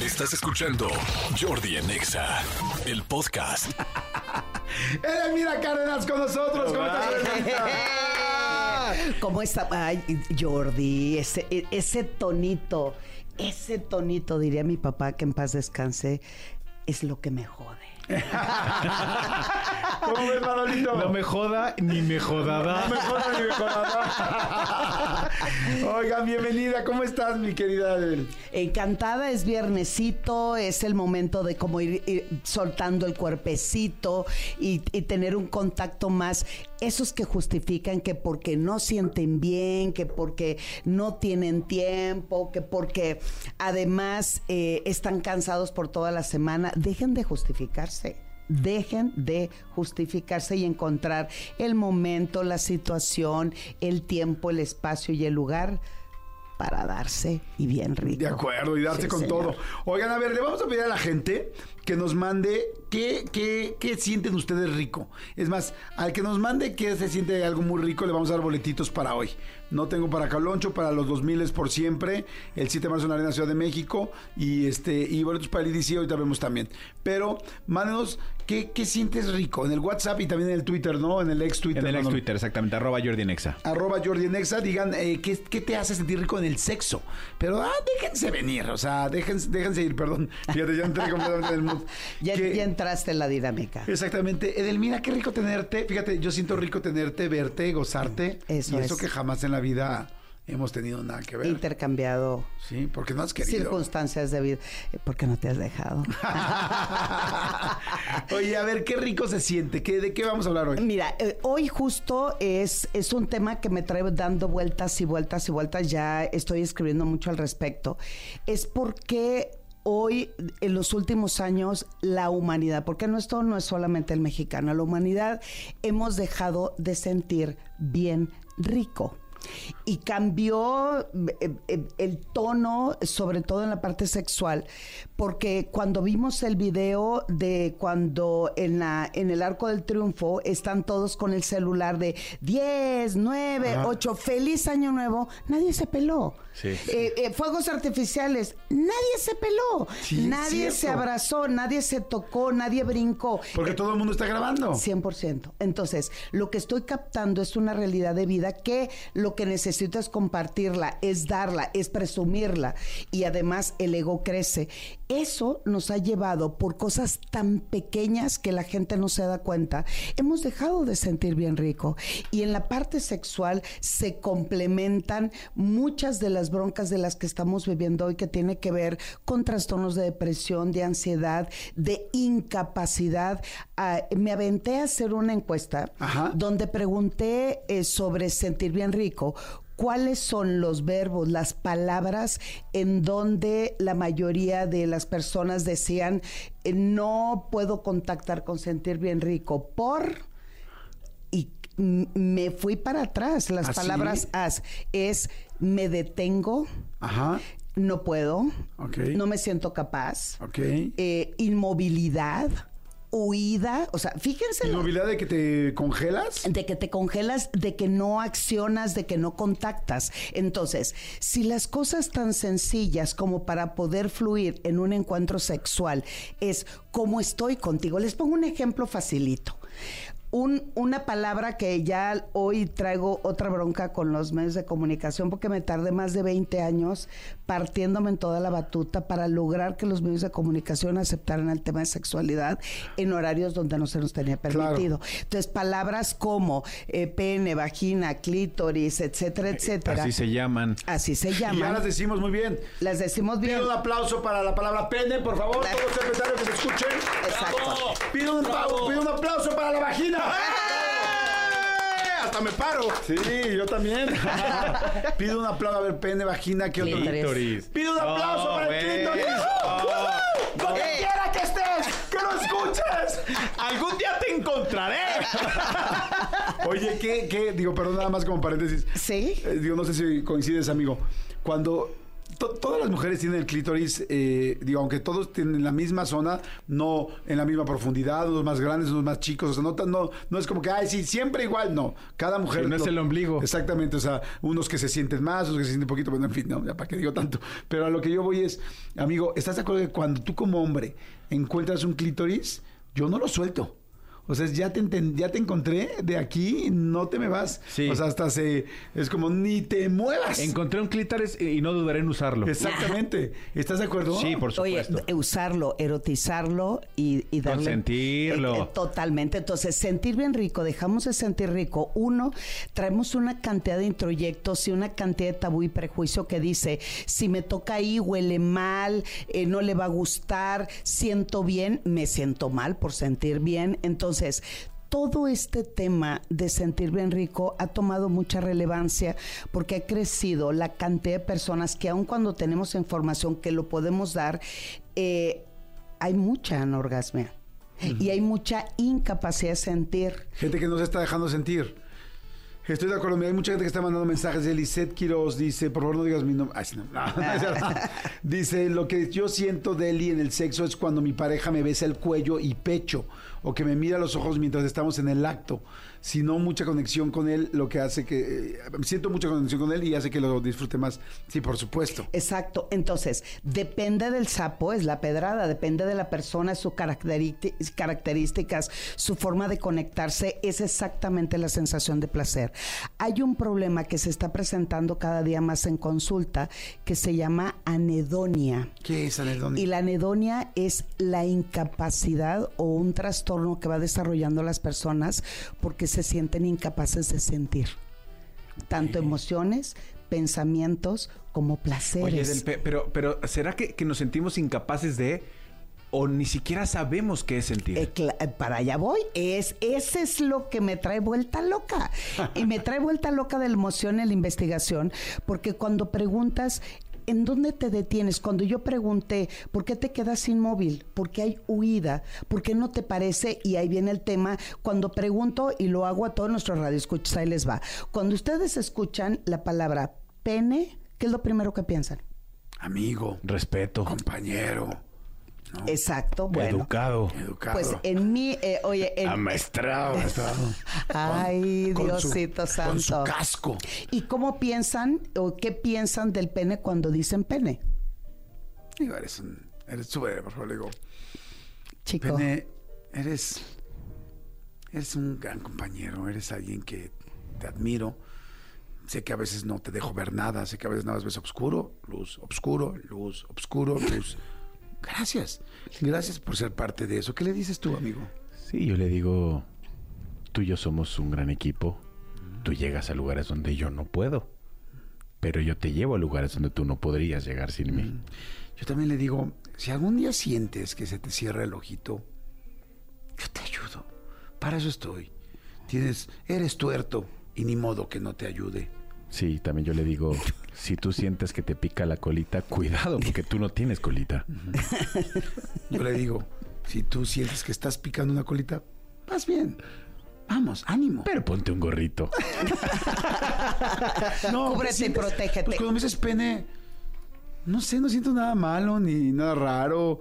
Estás escuchando Jordi en Exa, el podcast. Mira Cárdenas con nosotros. ¿Cómo estás? ¿Cómo está? Ay, Jordi, ese, e- ese tonito, ese tonito, diría mi papá, que en paz descanse, es lo que me jode. ¿Cómo ves, Manolito? No me joda ni me jodada. No me jodas ni me jodas. Oigan, bienvenida. ¿Cómo estás, mi querida Adel? Encantada, es viernesito, es el momento de como ir, ir soltando el cuerpecito y, y tener un contacto más. Esos que justifican que porque no sienten bien, que porque no tienen tiempo, que porque además eh, están cansados por toda la semana, dejen de justificarse. Dejen de justificarse y encontrar el momento, la situación, el tiempo, el espacio y el lugar para darse y bien rico. De acuerdo, y darse Sí, con señor. todo. Oigan, a ver, le vamos a pedir a la gente que nos mande qué, qué, qué sienten ustedes rico. Es más, al que nos mande que se siente algo muy rico, le vamos a dar boletitos para hoy. No tengo para Caloncho, para los 2000 por siempre, el 7 de marzo en la Arena Ciudad de México, y este y boletos para el IDC, ahorita vemos también. Pero mándenos qué, qué sientes rico en el WhatsApp y también en el Twitter, ¿no? En el ex Twitter. En el ex. Twitter, exactamente, arroba Jordi en Exa. arroba Jordi en Exa, digan eh, ¿qué, qué te hace sentir rico en el sexo. Pero ah, déjense venir, o sea, déjense, déjense ir, perdón. Fíjate, ya entré completamente en el mood. Ya, Que- ya entraste en la dinámica. Exactamente. Edelmira, qué rico tenerte. Fíjate, yo siento rico tenerte, verte, gozarte. Eso y eso es. que jamás en la vida hemos tenido nada que ver. Intercambiado sí, porque no has querido. circunstancias de vida. Eh, ¿Por qué no te has dejado? Oye, a ver, qué rico se siente. ¿Qué, ¿De qué vamos a hablar hoy? Mira, eh, hoy justo es, es un tema que me trae dando vueltas y vueltas y vueltas. Ya estoy escribiendo mucho al respecto. Es porque hoy, en los últimos años, la humanidad, porque no esto no es solamente el mexicano, la humanidad hemos dejado de sentir bien rico. Y cambió eh, eh, el tono, sobre todo en la parte sexual, porque cuando vimos el video de cuando en, la, en el Arco del Triunfo están todos con el celular de 10, 9, Ajá. 8, feliz año nuevo, nadie se peló. Sí. Eh, eh, fuegos artificiales, nadie se peló, Sí, nadie se abrazó, nadie se tocó, nadie brincó. Porque todo el mundo está grabando. 100%. Entonces, lo que estoy captando es una realidad de vida que lo que necesito es compartirla, es darla, es presumirla. Y además el ego crece. Eso nos ha llevado por cosas tan pequeñas que la gente no se da cuenta. Hemos dejado de sentir bien rico. Y en la parte sexual se complementan muchas de las broncas de las que estamos viviendo hoy que tiene que ver con trastornos de depresión, de ansiedad, de incapacidad. Ah, me aventé a hacer una encuesta Ajá. donde pregunté eh, sobre sentir bien rico. ¿Cuáles son los verbos, las palabras en donde la mayoría de las personas decían eh, no puedo contactar con sentir bien rico por y me fui para atrás. Las ¿Ah, sí? palabras as es me detengo, Ajá. no puedo, no me siento capaz, eh, inmovilidad, huida, o sea, fíjense ¿Inmovilidad de que te congelas? de que te congelas, de que no accionas, de que no contactas. Entonces, si las cosas tan sencillas como para poder fluir en un encuentro sexual es como estoy contigo, les pongo un ejemplo facilito. Un- una palabra que ya hoy traigo otra bronca con los medios de comunicación porque me tardé más de 20 años partiéndome en toda la batuta para lograr que los medios de comunicación aceptaran el tema de sexualidad en horarios donde no se nos tenía Claro. permitido. Entonces, palabras como eh, pene, vagina, clítoris, etcétera, etcétera. Así se llaman. Así se Y ya llaman. las decimos muy bien. Las decimos bien. Pido un aplauso para la palabra pene, por favor, La- todos los secretarios que se escuchen. Exacto. Pido un, pido un aplauso para la vagina. Hasta me paro. Sí, yo también. Pido un aplauso a ver pene, vagina, ¿qué? Clítoris. Clítoris. Pido un aplauso para el clítoris. Oh. Donde Eh. quiera que estés, que lo escuches. Algún día te encontraré. Oye, ¿qué, qué? Digo, perdón, nada más como paréntesis. Sí. Eh, digo, no sé si coincides, amigo. Cuando todas las mujeres tienen el clítoris, eh, digo, aunque todos tienen la misma zona, no en la misma profundidad, unos más grandes, unos más chicos, o sea, no, no, no es como que, ay, sí, siempre igual, no. Cada mujer... Sí, no es el ombligo. Exactamente, o sea, unos que se sienten más, otros que se sienten poquito, bueno, en fin, no, ya para qué digo tanto. Pero a lo que yo voy es, amigo, ¿estás de acuerdo que cuando tú como hombre encuentras un clítoris, yo no lo suelto? O sea, ya te, enten- ya te encontré de aquí, no te me vas. Sí. O sea, hasta se... Es como, ni te muevas. Encontré un clítoris y no dudaré en usarlo. Exactamente. ¿Estás de acuerdo? Sí, por Oye, supuesto. d- usarlo, erotizarlo y, y darle... Consentirlo. Eh, eh, totalmente. Entonces, sentir bien rico, dejamos de sentir rico. Uno, traemos una cantidad de introyectos y una cantidad de tabú y prejuicio que dice, si me toca ahí, huele mal, eh, no le va a gustar, siento bien, me siento mal por sentir bien. Entonces, todo este tema de sentir bien rico ha tomado mucha relevancia porque ha crecido la cantidad de personas que aun cuando tenemos información que lo podemos dar, eh, hay mucha anorgasmia y hay mucha incapacidad de sentir. Gente que no se está dejando sentir. Estoy de acuerdo. Mira, hay mucha gente que está mandando mensajes. Elisette Quiroz dice, por favor no digas mi nombre. Ay, no, no, dice, lo que yo siento de Eli en el sexo es cuando mi pareja me besa el cuello y pecho o que me mira a los ojos mientras estamos en el acto. Si no, mucha conexión con él, lo que hace que... eh, siento mucha conexión con él y hace que lo disfrute más. Sí, por supuesto. Exacto. Entonces, depende del sapo, es la pedrada, depende de la persona, sus características, su forma de conectarse, es exactamente la sensación de placer. Hay un problema que se está presentando cada día más en consulta que se llama anedonia. ¿Qué es anedonia? Y la anedonia es la incapacidad o un trastorno que va desarrollando las personas porque se sienten incapaces de sentir tanto emociones, pensamientos como placeres. Oye, del pero, pero ¿será que, que nos sentimos incapaces de o ni siquiera sabemos qué es sentir? Eh, eh, para allá voy. Es, ese es lo que me trae vuelta loca. y me trae vuelta loca de la emoción en la investigación, porque cuando preguntas, ¿en dónde te detienes? Cuando yo pregunté, ¿por qué te quedas inmóvil? ¿Por qué hay huida? ¿Por qué no te parece? Y ahí viene el tema. Cuando pregunto, y lo hago a todos nuestros radioescuchas, ahí les va. Cuando ustedes escuchan la palabra pene, ¿qué es lo primero que piensan? Amigo, Respeto. compañero, ¿no? Exacto, bueno. Educado. educado. Pues en mi, eh, oye, en, Amaestrado. Ay, Con su- Diosito santo. Con su casco. ¿Y cómo piensan o qué piensan del pene cuando dicen pene? Digo, eres un... Eres súper, por favor, le digo. Chico. Pene, eres, eres un gran compañero, eres alguien que te admiro. Sé que a veces no te dejo ver nada, sé que a veces nada más ves oscuro, luz, oscuro, luz, oscuro, luz. Gracias, gracias por ser parte de eso. ¿Qué le dices tú, amigo? Sí, yo le digo, tú y yo somos un gran equipo. Tú llegas a lugares donde yo no puedo. Pero yo te llevo a lugares donde tú no podrías llegar sin mí. Yo también le digo, si algún día sientes que se te cierra el ojito, yo te ayudo. Para eso estoy. Tienes, eres tuerto y ni modo que no te ayude. Sí, también yo le digo, si tú sientes que te pica la colita, cuidado, porque tú no tienes colita. Yo le digo, si tú sientes que estás picando una colita, vas bien. Vamos, ánimo. Pero ponte un gorrito. No, Cúbrete ¿qué y protégete. Pues cuando me dices pene, no sé, no siento nada malo ni nada raro.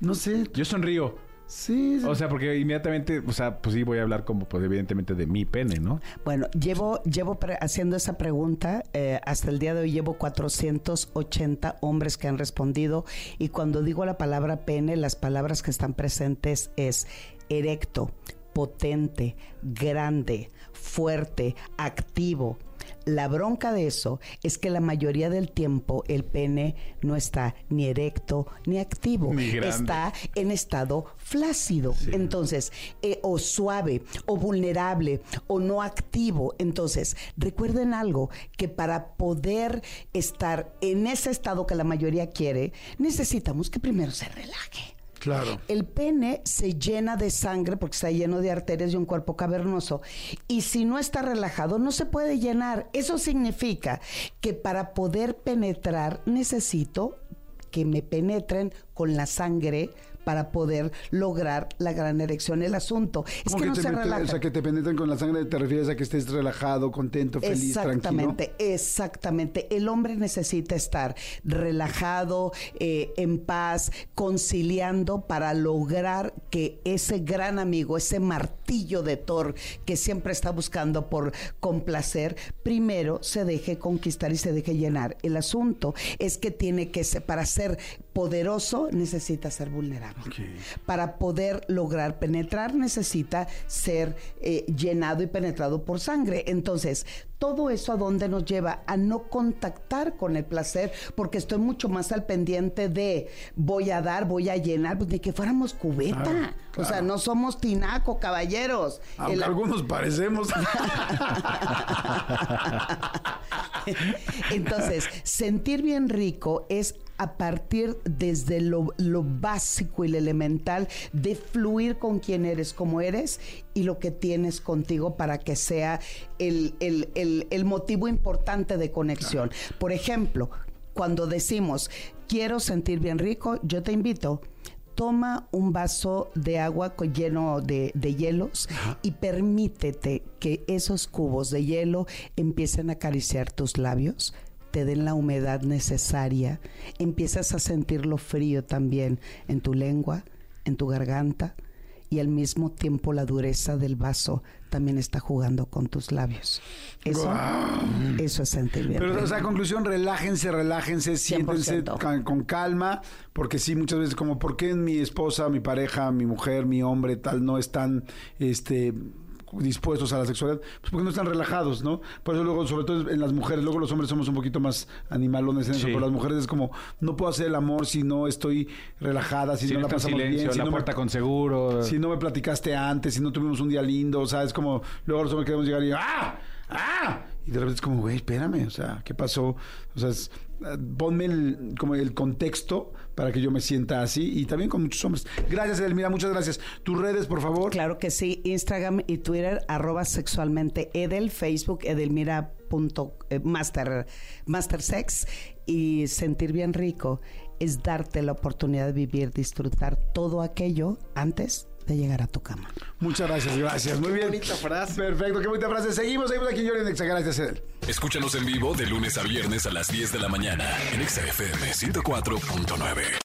No sé. Yo sonrío. Sí. O sea, porque inmediatamente, o sea, pues sí voy a hablar como, pues evidentemente de mi pene, ¿no? Bueno, llevo, llevo pre- haciendo esa pregunta, eh, hasta el día de hoy llevo 480 hombres que han respondido y cuando digo la palabra pene, las palabras que están presentes es erecto, potente, grande, fuerte, activo. La bronca de eso es que la mayoría del tiempo el pene no está ni erecto ni activo, Ni está en estado flácido. Entonces, eh, o suave, o vulnerable, o no activo. Entonces, recuerden algo, que para poder estar en ese estado que la mayoría quiere, necesitamos que primero se relaje. Claro. El pene se llena de sangre porque está lleno de arterias y un cuerpo cavernoso. Y si no está relajado, no se puede llenar. Eso significa que para poder penetrar necesito que me penetren con la sangre para poder lograr la gran erección. El asunto es que, no te se relaja. O sea, que te penetran con la sangre, te refieres a que estés relajado, contento, feliz, tranquilo. Exactamente, exactamente. El hombre necesita estar relajado, eh, en paz, conciliando para lograr que ese gran amigo, ese martillo de Thor que siempre está buscando por complacer, primero se deje conquistar y se deje llenar. El asunto es que tiene que ser, para ser poderoso necesita ser vulnerable. Para poder lograr penetrar necesita ser eh, llenado y penetrado por sangre. Entonces, todo eso a dónde nos lleva a no contactar con el placer, porque estoy mucho más al pendiente de voy a dar, voy a llenar, pues de que fuéramos cubeta. Claro, O sea, no somos tinaco, caballeros. Aunque El- algunos parecemos. Entonces, sentir bien rico es a partir desde lo, lo básico y lo elemental de fluir con quien eres, como eres y lo que tienes contigo para que sea el, el- el- el motivo importante de conexión. Por ejemplo, cuando decimos quiero sentir bien rico, yo te invito. Toma un vaso de agua co- lleno de, de hielos y permítete que esos cubos de hielo empiecen a acariciar tus labios, te den la humedad necesaria, empiezas a sentir lo frío también en tu lengua, en tu garganta y al mismo tiempo la dureza del vaso también está jugando con tus labios. Eso, eso es sentir bien. Pero, o sea, conclusión, relájense, relájense, siéntense 100%. ca- con calma, porque sí, muchas veces como, ¿por qué mi esposa, mi pareja, mi mujer, mi hombre, tal, no están, este dispuestos a la sexualidad, pues porque no están relajados, ¿no? Por eso luego, sobre todo en las mujeres, luego los hombres somos un poquito más animalones en eso, Sí. pero las mujeres es como, no puedo hacer el amor si no estoy relajada, si, Si no no la pasamos silencio, bien, si la no me- puerta con seguro. si no me platicaste antes, si no tuvimos un día lindo, o sea, es como, luego los hombres queremos llegar y ¡ah! ¡ah! Y de repente es como, güey, espérame, o sea, ¿qué pasó? O sea, es, eh, ponme el, como el contexto para que yo me sienta así y también con muchos hombres. Gracias, Edelmira, muchas gracias. Tus redes, por favor. Claro que sí, Instagram y Twitter, arroba sexualmente Edel, Facebook Edelmira punto, eh, master, master sex y sentir bien rico es darte la oportunidad de vivir, disfrutar todo aquello antes de llegar a tu cama. Muchas gracias, gracias. Muy bien. bonita frase. Perfecto, qué bonita frase. Seguimos, seguimos aquí en Nexa. Gracias, Edel. Escúchanos en vivo de lunes a viernes a las 10 de la mañana en Exa FM 104.9.